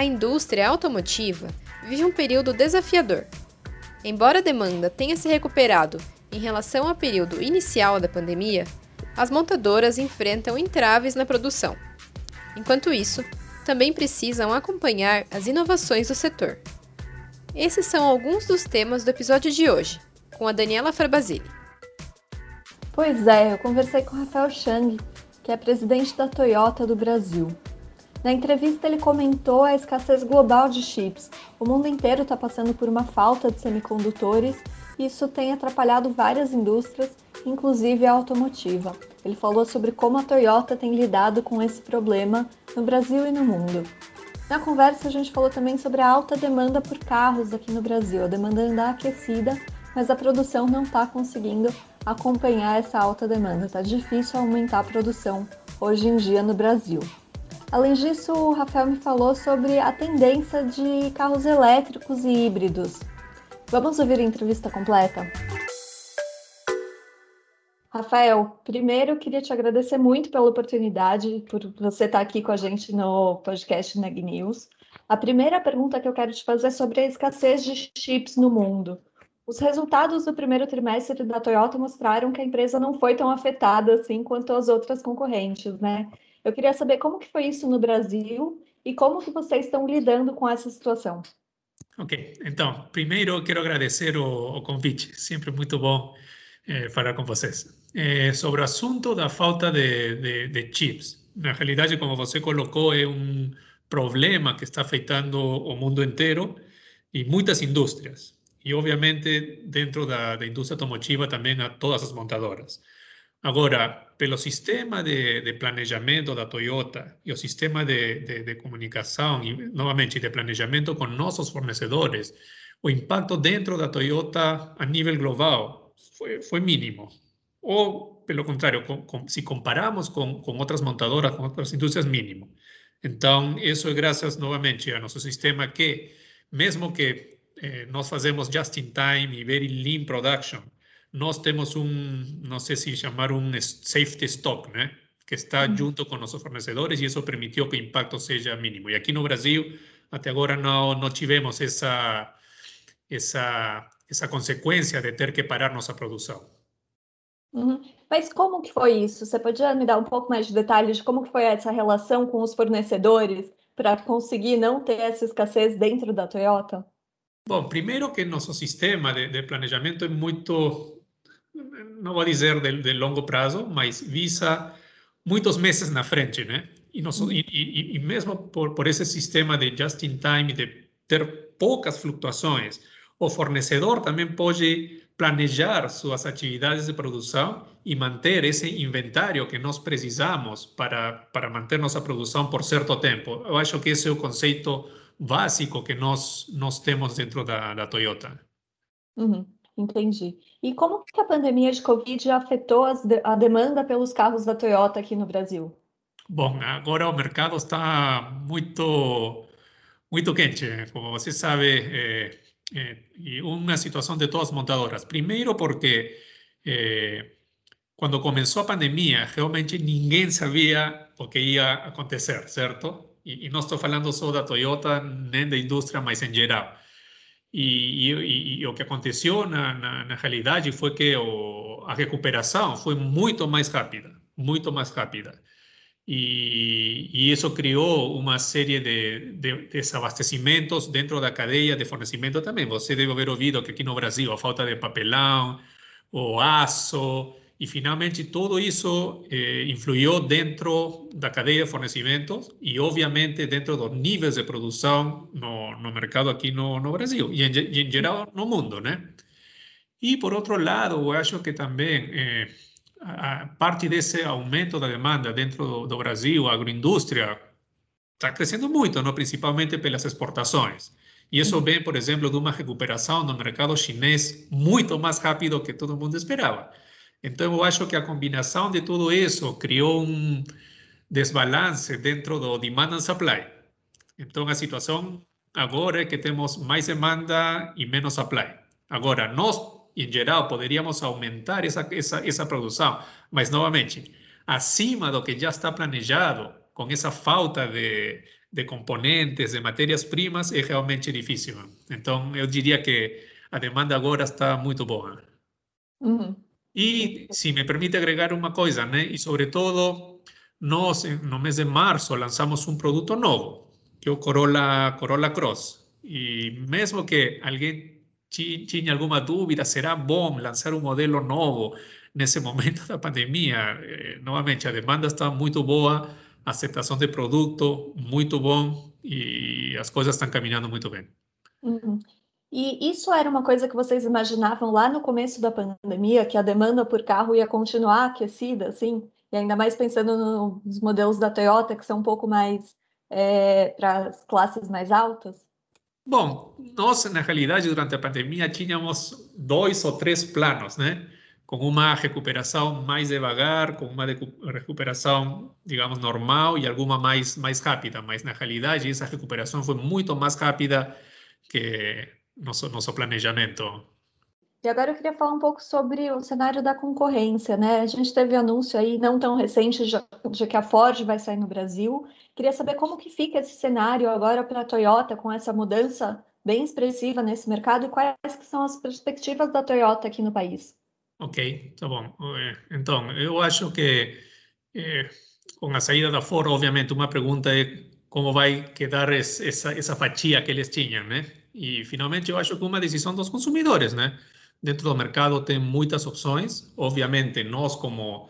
A indústria automotiva vive um período desafiador. Embora a demanda tenha se recuperado em relação ao período inicial da pandemia, as montadoras enfrentam entraves na produção. Enquanto isso, também precisam acompanhar as inovações do setor. Esses são alguns dos temas do episódio de hoje, com a Daniela Frabasile. Pois é, eu conversei com Rafael Chang, que é presidente da Toyota do Brasil. Na entrevista, ele comentou a escassez global de chips. O mundo inteiro está passando por uma falta de semicondutores e isso tem atrapalhado várias indústrias, inclusive a automotiva. Ele falou sobre como a Toyota tem lidado com esse problema no Brasil e no mundo. Na conversa, a gente falou também sobre a alta demanda por carros aqui no Brasil. A demanda anda aquecida, mas a produção não está conseguindo acompanhar essa alta demanda. Está difícil aumentar a produção hoje em dia no Brasil. Além disso, o Rafael me falou sobre a tendência de carros elétricos e híbridos. Vamos ouvir a entrevista completa? Rafael, primeiro eu queria te agradecer muito pela oportunidade, por você estar aqui com a gente no podcast Neg News. A primeira pergunta que eu quero te fazer é sobre a escassez de chips no mundo. Os resultados do primeiro trimestre da Toyota mostraram que a empresa não foi tão afetada assim quanto as outras concorrentes, né? Eu queria saber como que foi isso no Brasil e como que vocês estão lidando com essa situação. Ok, então, primeiro quero agradecer o, o convite, sempre muito bom eh, falar com vocês. Eh, sobre o assunto da falta de, de, de, chips, na realidade, como você colocou, é um problema que está afetando o mundo inteiro e muitas indústrias. E, obviamente, dentro da, da indústria automotiva também a todas as montadoras. Agora, pelo sistema de, de planejamento da Toyota e o sistema de, de, de comunicação e, novamente, de planejamento com nossos fornecedores, o impacto dentro da Toyota a nível global foi, foi mínimo. Ou, pelo contrário, com, com, se comparamos com, com outras montadoras, com outras indústrias, mínimo. Então, isso é graças, novamente, a nosso sistema que, mesmo que eh, nós fazemos just-in-time e very lean production, nós temos um, não sei se chamar um safety stock, né? que está junto com nossos fornecedores e isso permitiu que o impacto seja mínimo. E aqui no Brasil, até agora não, não tivemos essa, essa, essa consequência de ter que parar nossa produção. Uhum. Mas como que foi isso? Você podia me dar um pouco mais de detalhes de como que foi essa relação com os fornecedores para conseguir não ter essa escassez dentro da Toyota? Bom, primeiro que nosso sistema de, de planejamento é muito não vou dizer de, de, longo prazo, mas visa muitos meses na frente, né? E, nós, e, e, e mesmo por, por esse sistema de just in time, de ter poucas flutuações, o fornecedor também pode planejar suas atividades de produção e manter esse inventário que nós precisamos para, para manter nossa produção por certo tempo. Eu acho que esse é o conceito básico que nós, nós temos dentro da, da Toyota. Uhum. Entendi. E como que a pandemia de Covid afetou a demanda pelos carros da Toyota aqui no Brasil? Bom, agora o mercado está muito, muito quente, como você sabe, é, é, uma situação de todas as montadoras. Primeiro porque é, quando começou a pandemia, realmente ninguém sabia o que ia acontecer, certo? E, e não estou falando só da Toyota, nem da indústria, mas em geral. E, e, e, o que aconteceu na, na, na realidade foi que o, a recuperação foi muito mais rápida, muito mais rápida. E, e isso criou uma série de, de, desabastecimentos dentro da cadeia de fornecimento também. Você deve haver ouvido que aqui no Brasil a falta de papelão, o aço, e finalmente todo isso eh, influiu dentro da cadeia de fornecimentos e obviamente dentro dos níveis de produção no, no mercado aqui no, no Brasil e em, e em, geral no mundo, né? E por outro lado, eu acho que também eh, a parte desse aumento da demanda dentro do, do Brasil, a agroindústria está crescendo muito, não? principalmente pelas exportações. E isso vem, por exemplo, de uma recuperação no mercado chinês muito mais rápido que todo mundo esperava. Então, eu acho que a combinação de tudo isso criou um desbalance dentro do demand and supply. Então, a situação agora é que temos mais demanda e menos supply. Agora, nós, em geral, poderíamos aumentar essa, essa, essa produção, mas, novamente, acima do que já está planejado, com essa falta de, de componentes, de matérias-primas, é realmente difícil. Então, eu diria que a demanda agora está muito boa. Uhum. E, se me permite agregar uma coisa, né? E, sobretudo, nós, no mês de março, lançamos um produto novo, que é o Corolla, Corolla Cross. E mesmo que alguém tinha alguma dúvida, será bom lançar um modelo novo nesse momento da pandemia? Eh, novamente, a demanda está muito boa, a aceitação de produto muito bom e as coisas estão caminhando muito bem. Uhum. E isso era uma coisa que vocês imaginavam lá no começo da pandemia, que a demanda por carro ia continuar aquecida, assim? E ainda mais pensando nos modelos da Toyota, que são um pouco mais é, para as classes mais altas? Bom, nós, na realidade, durante a pandemia, tínhamos dois ou três planos, né? Com uma recuperação mais devagar, com uma recuperação, digamos, normal e alguma mais, mais rápida. Mas, na realidade, essa recuperação foi muito mais rápida que nosso, nosso planejamento. E agora eu queria falar um pouco sobre o cenário da concorrência, né? A gente teve anúncio aí não tão recente de que a Ford vai sair no Brasil. Queria saber como que fica esse cenário agora para a Toyota com essa mudança bem expressiva nesse mercado e quais que são as perspectivas da Toyota aqui no país. Ok, tá bom. Então, eu acho que eh, com a saída da Ford, obviamente, uma pergunta é como vai quedar essa, essa fatia que eles tinham, né? E finalmente eu acho que uma decisão dos consumidores, né? Dentro do mercado tem muitas opções. Obviamente, nós como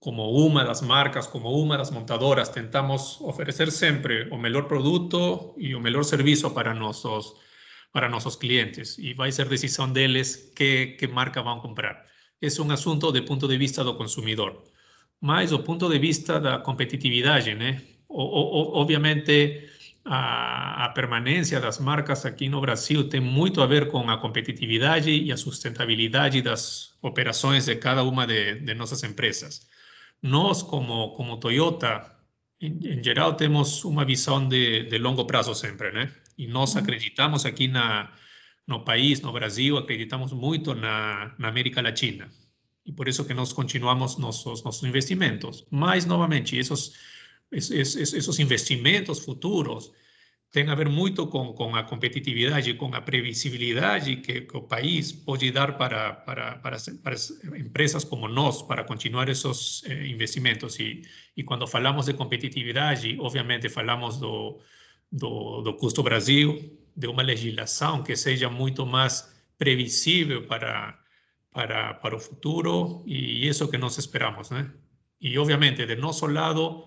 como uma das marcas, como uma das montadoras, tentamos oferecer sempre o melhor produto e o melhor serviço para nossos para nossos clientes e vai ser decisão deles que, que marca vão comprar. Esse é um assunto do ponto de vista do consumidor. Mas do ponto de vista da competitividade, né? O, o, obviamente, a, a permanência das marcas aqui no Brasil tem muito a ver com a competitividade e a sustentabilidade das operações de cada uma de, de nossas empresas. Nós, como, como Toyota, em, em geral, temos uma visão de, de longo prazo sempre, né? E nós acreditamos aqui na, no país, no Brasil, acreditamos muito na, na América Latina. E por isso que nós continuamos nossos, nossos investimentos. Mas, novamente, esses esos investimentos futuros tem a ver muito com, com a competitividade, com a previsibilidade que, que o país pode dar para, para, para, para empresas como nós, para continuar esses eh, investimentos. E, e quando falamos de competitividade, obviamente falamos do, do, do custo Brasil, de uma legislação que seja muito mais previsível para, para, para o futuro, e isso que nós esperamos, né? E, obviamente, de nosso lado,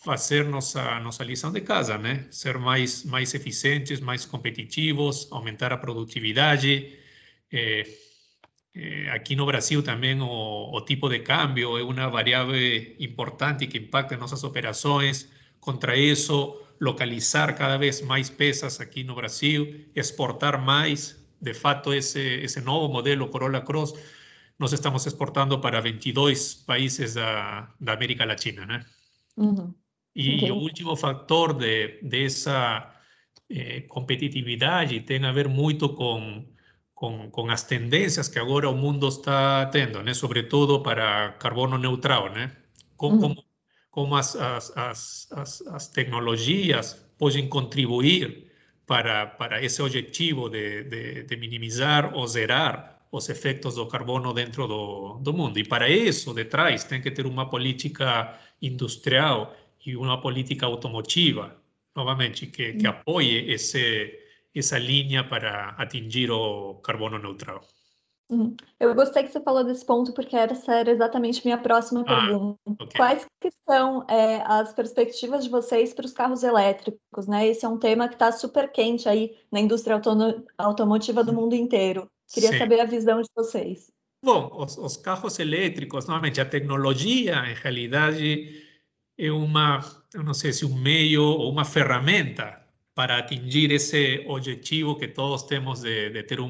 fazer nossa, nossa lição de casa, né? Ser mais, mais eficientes, mais competitivos, aumentar a produtividade. É, é, aqui no Brasil também o, o, tipo de câmbio é uma variável importante que impacta nossas operações. Contra isso, localizar cada vez mais peças aqui no Brasil, exportar mais. De fato, esse, esse novo modelo Corolla Cross, nós estamos exportando para 22 países da, da América Latina, né? Uhum. E okay. o último fator de, dessa eh, competitividade tem a ver muito com, com, com, as tendências que agora o mundo está tendo, né? sobretudo para carbono neutral. Né? Como, uhum. como as, as, as, as, as tecnologias podem contribuir para, para esse objetivo de, de, de minimizar ou zerar os efeitos do carbono dentro do, do mundo. E para isso, detrás, tem que ter uma política industrial e uma política automotiva, novamente, que, que apoie esse, essa linha para atingir o carbono neutral. Uhum. Eu gostei que você falou desse ponto, porque essa era exatamente minha próxima ah, pergunta. Okay. Quais que são é, as perspectivas de vocês para os carros elétricos? Né? Esse é um tema que está super quente aí na indústria automotiva do mundo inteiro. Queria Sim. saber a visão de vocês. Bom, os, os carros elétricos, novamente, a tecnologia, em realidade, é uma, eu não sei se um meio ou uma ferramenta para atingir esse objetivo que todos temos de, de ter um,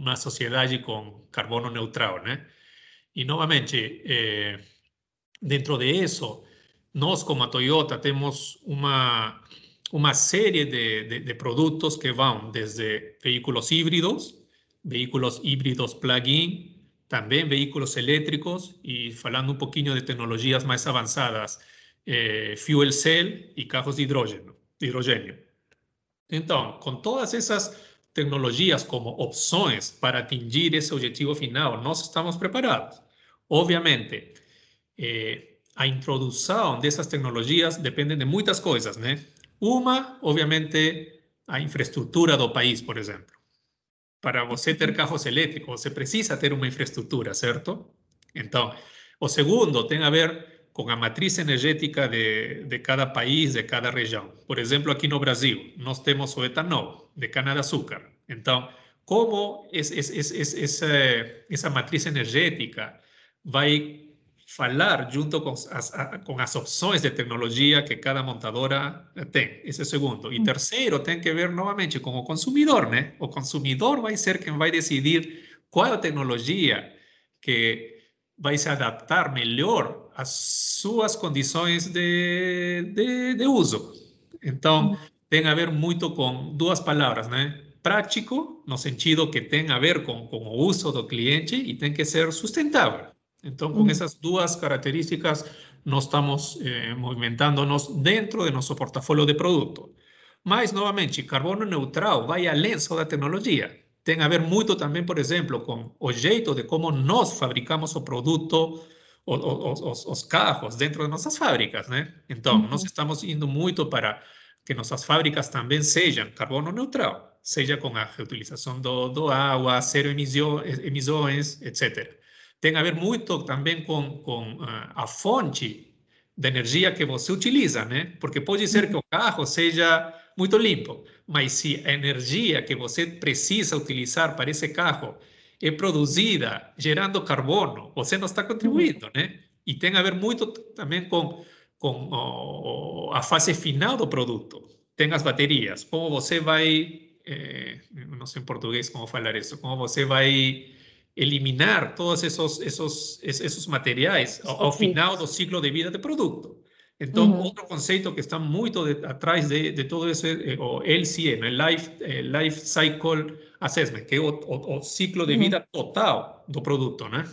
uma sociedade com carbono neutral, né? E novamente, eh, dentro de isso, nós como a Toyota temos uma uma série de, de, de produtos que vão desde veículos híbridos, veículos híbridos plug-in, também veículos elétricos e falando um pouquinho de tecnologias mais avançadas, eh, fuel cell e carros de hidrogênio, de hidrogênio. Então, com todas essas tecnologias como opções para atingir esse objetivo final, nós estamos preparados. Obviamente, eh, a introdução dessas tecnologias depende de muitas coisas, né? Uma, obviamente, a infraestrutura do país, por exemplo. Para você ter carros elétricos, você precisa ter uma infraestrutura, certo? Então, o segundo tem a ver com a matriz energética de, de cada país, de cada região. Por exemplo, aqui no Brasil, nós temos o etanol de cana-de-açúcar. Então, como essa, essa matriz energética vai falar junto com as, com as opções de tecnologia que cada montadora tem. Esse é o segundo. E terceiro, tem que ver novamente com o consumidor, né? O consumidor vai ser quem vai decidir qual a tecnologia que vai se adaptar melhor às suas condições de, de, de uso. Então, tem a ver muito com duas palavras, né? Prático, no sentido que tem a ver com, com o uso do cliente e tem que ser sustentável. Então, con esas dos características, nos estamos eh, movimentándonos dentro de nuestro portafolio de productos. Mas, novamente, carbono neutral vai além só da tecnologia. Tem a ver muito também, por exemplo, com o jeito de como nós fabricamos o produto, os, os carros dentro de nossas fábricas, né? Então, nós estamos indo muito para que nossas fábricas também sejam carbono neutral, seja com a reutilização do, do água, zero emissões, etc tem a ver muito também com, com uh, a fonte de energia que você utiliza, né? Porque pode ser que o carro seja muito limpo, mas se a energia que você precisa utilizar para esse carro é produzida gerando carbono, você não está contribuindo, né? E tem a ver muito também com, com oh, a fase final do produto. Tem as baterias, como você vai, eh, não sei em português como falar isso, como você vai eliminar todos esos, esos, esos materiais ao, ao final do ciclo de vida do produto. Então, uhum. outro conceito que está de, atrás de, de todo isso é o LCM, né? Life, eh, Life Cycle Assessment, que é o, o, o ciclo de vida uhum. total do produto, né?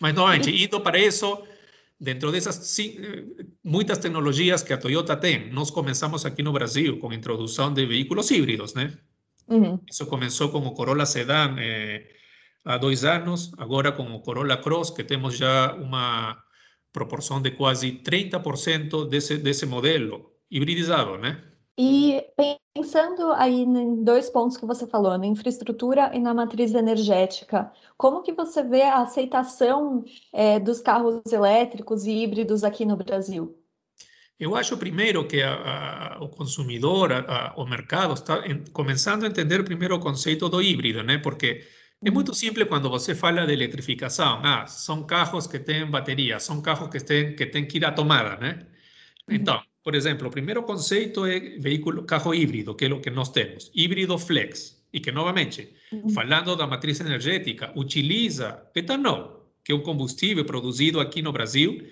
Mas, novamente, indo para isso, dentro dessas eh, muitas tecnologias que a Toyota tem, nós começamos aqui no Brasil com a introdução de veículos híbridos, né? Uhum. Isso começou com o Corolla Sedan, eh, há dois anos, agora com o Corolla Cross, que temos já uma proporção de quase 30% desse, desse modelo hibridizado, né? E pensando aí em dois pontos que você falou, na infraestrutura e na matriz energética, como que você vê a aceitação é, dos carros elétricos e híbridos aqui no Brasil? Eu acho primeiro que a, a, o consumidor, a, o mercado está em, começando a entender primeiro o conceito do híbrido, né? Porque é muito simples quando você fala de eletrificação. Ah, são carros que têm bateria, são carros que têm que, têm que ir à tomada, né? Então, por exemplo, o primeiro conceito é veículo, carro híbrido, que é o que nós temos. Híbrido flex. E que, novamente, falando da matriz energética, utiliza etanol, que é um combustível produzido aqui no Brasil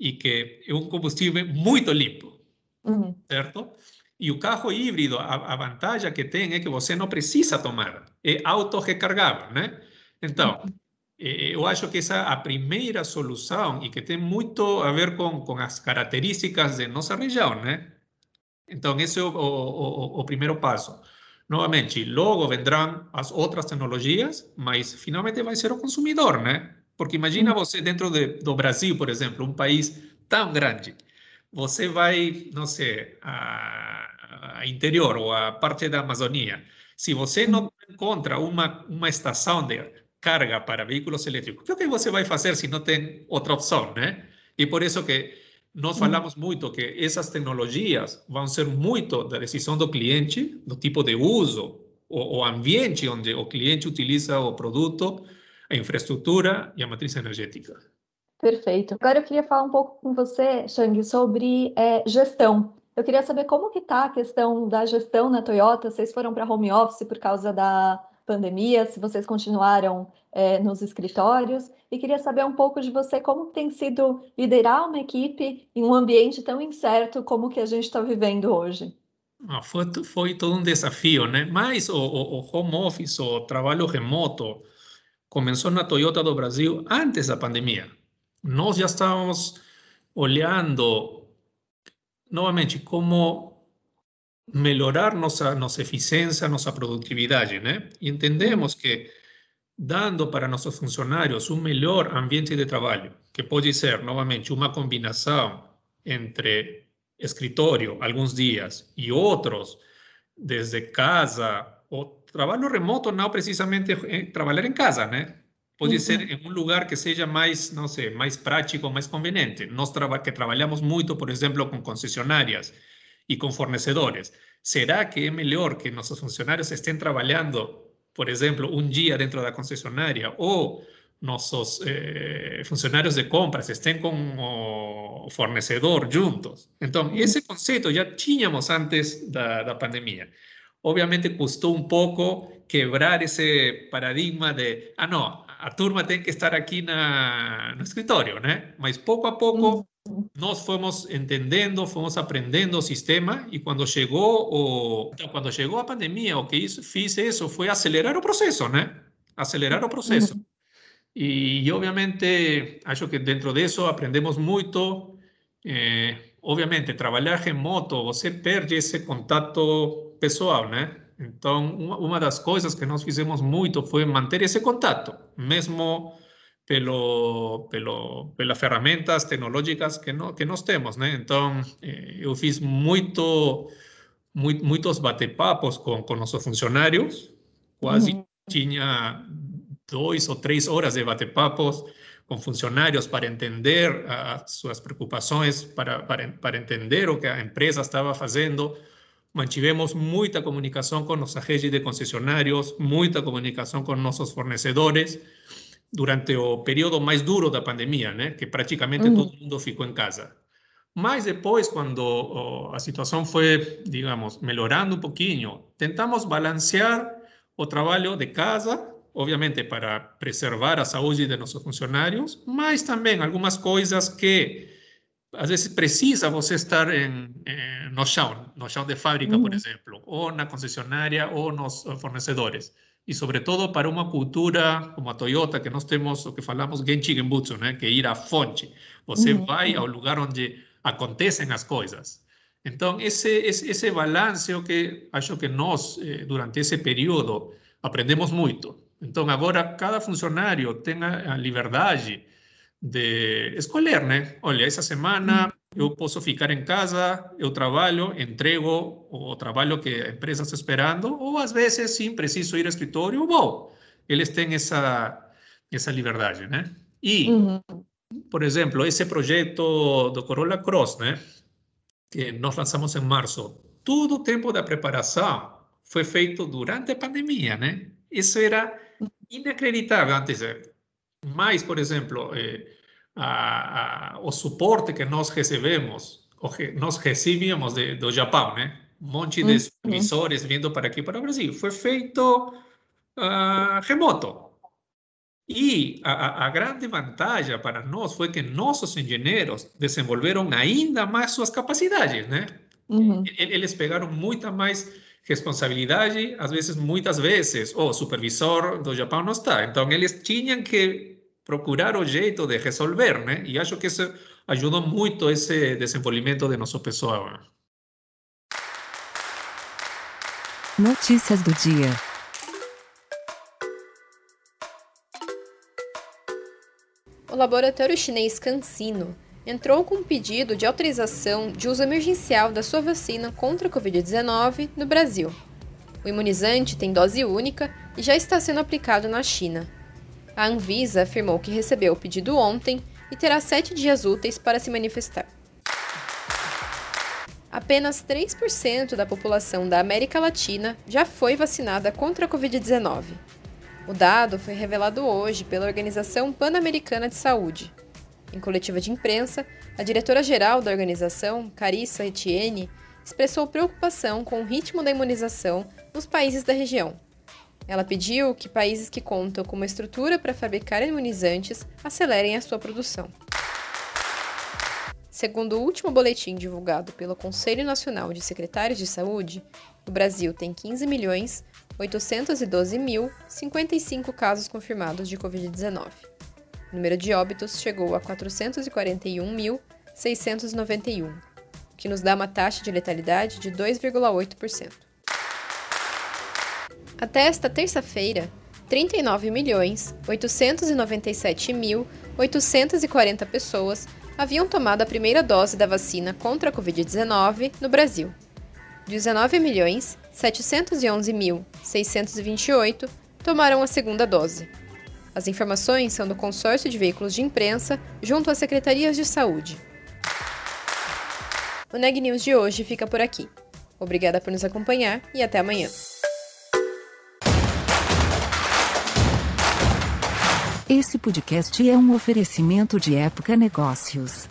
e que é um combustível muito limpo, uhum. certo? E o carro híbrido, a, a, vantagem que tem é que você não precisa tomar, é auto-recargável, né? Então, eu acho que essa é a primeira solução e que tem muito a ver com, com as características de nossa região, né? Então, esse é o, o, o primeiro passo. Novamente, logo vendrão as outras tecnologias, mas finalmente vai ser o consumidor, né? Porque imagina você dentro de, do Brasil, por exemplo, um país tão grande, você vai, não sei, a a interior ou a parte da Amazônia, se você não encontra uma, uma estação de carga para veículos elétricos, o que você vai fazer se não tem outra opção, né? E por isso que nós falamos muito que essas tecnologias vão ser muito da decisão do cliente, do tipo de uso, o, o ambiente onde o cliente utiliza o produto, a infraestrutura e a matriz energética. Perfeito. Agora eu queria falar um pouco com você, Shang, sobre é, gestão. Eu queria saber como que está a questão da gestão na Toyota. Vocês foram para home office por causa da pandemia, se vocês continuaram é, nos escritórios. E queria saber um pouco de você como tem sido liderar uma equipe em um ambiente tão incerto como que a gente está vivendo hoje. Ah, foi, foi todo um desafio, né? Mas o, o, o home office, o trabalho remoto, começou na Toyota do Brasil antes da pandemia. Nós já estávamos olhando novamente como melhorar nossa nossa eficiência, nossa produtividade, né? E entendemos que dando para nossos funcionários um melhor ambiente de trabalho, que pode ser novamente uma combinação entre escritório alguns dias e outros desde casa, o trabalho remoto não precisamente é trabalhar em casa, né? Pode uhum. ser em um lugar que seja mais, não sei, mais prático, mais conveniente. Nós traba que trabalhamos muito, por exemplo, com concessionárias e com fornecedores. Será que é melhor que nossos funcionários estejam trabalhando, por exemplo, um dia dentro da concessionária ou nossos eh, funcionários de compras estén com o fornecedor juntos. Então, esse conceito já tínhamos antes da, da pandemia. Obviamente, custou um pouco quebrar esse paradigma de, ah, não, a turma tem que estar aqui na, no escritório, né? Mas pouco a pouco nós fomos entendendo, fomos aprendendo o sistema e quando chegou o então, quando chegou a pandemia, o que isso, fiz isso foi acelerar o processo, né? Acelerar o processo. E, obviamente, acho que dentro disso aprendemos muito. Eh, obviamente, trabalhar remoto, você perde esse contato pessoal, né? Então, uma, das coisas que nós fizemos muito foi manter esse contato, mesmo pelo, pelo, pelas ferramentas tecnológicas que, no, que nós temos, né? Então, eh, eu fiz muito, muito muitos bate-papos com, com nossos funcionários, quase uhum. tinha dois ou três horas de bate-papos com funcionários para entender as suas preocupações, para, para, para entender o que a empresa estava fazendo. Mantivemos muita comunicação com nossa rede de concessionários, muita comunicação com nossos fornecedores durante o período mais duro da pandemia, né? que praticamente uhum. todo mundo ficou em casa. Mas depois, quando a situação foi, digamos, melhorando um pouquinho, tentamos balancear o trabalho de casa obviamente para preservar a saúde de nossos funcionários, mas também algumas coisas que às vezes precisa você estar em, em, no chão, no chão de fábrica, uhum. por exemplo, ou na concessionária ou nos fornecedores. E, sobretudo, para uma cultura como a Toyota, que nós temos o que falamos Genchi Genbutsu, né? que é ir à fonte. Você uhum. vai ao lugar onde acontecem as coisas. Então, esse, esse, esse balance que acho que nós, eh, durante esse período, aprendemos muito. Então, agora, cada funcionário tem a liberdade de escolher, né? Olha, essa semana eu posso ficar em casa, eu trabalho, entrego o trabalho que a empresa está esperando, ou às vezes, sim, preciso ir ao escritório, bom, eles têm essa, essa liberdade, né? E, uhum. por exemplo, esse projeto do Corolla Cross, né? Que nós lançamos em março, todo o tempo da preparação foi feito durante a pandemia, né? Isso era inacreditável antes. Mais, por exemplo, eh, a, a, o suporte que nós recebemos, que nós recebíamos de, do Japão, né? Um monte de supervisores vindo para aqui, para o Brasil. Foi feito uh, remoto. E a, a, grande vantagem para nós foi que nossos engenheiros desenvolveram ainda mais suas capacidades, né? Uhum. Eles pegaram muita mais responsabilidade, às vezes, muitas vezes, o supervisor do Japão não está. Então, eles tinham que procurar o jeito de resolver, né? E acho que isso ajudou muito esse desenvolvimento de nosso pessoal. Notícias do dia. O laboratório chinês CanSino entrou com um pedido de autorização de uso emergencial da sua vacina contra a Covid-19 no Brasil. O imunizante tem dose única e já está sendo aplicado na China. A Anvisa afirmou que recebeu o pedido ontem e terá sete dias úteis para se manifestar. Apenas 3% da população da América Latina já foi vacinada contra a Covid-19. O dado foi revelado hoje pela Organização Pan-Americana de Saúde, Em coletiva de imprensa, a diretora-geral da organização, Carissa Etienne, expressou preocupação com o ritmo da imunização nos países da região. Ela pediu que países que contam com uma estrutura para fabricar imunizantes acelerem a sua produção. Segundo o último boletim divulgado pelo Conselho Nacional de Secretários de Saúde, o Brasil tem 15 milhões 812.055 casos confirmados de Covid-19. O número de óbitos chegou a 441.691, o que nos dá uma taxa de letalidade de 2,8%. Até esta terça-feira, 39.897.840 pessoas haviam tomado a primeira dose da vacina contra a Covid-19 no Brasil. 19.711.628 tomaram a segunda dose. As informações são do Consórcio de Veículos de Imprensa junto às Secretarias de Saúde. O Neg News de hoje fica por aqui. Obrigada por nos acompanhar e até amanhã. Esse podcast é um oferecimento de Época Negócios.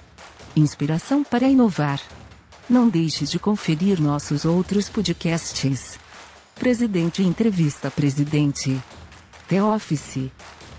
Inspiração para inovar. Não deixe de conferir nossos outros podcasts. Presidente Entrevista Presidente. The Office.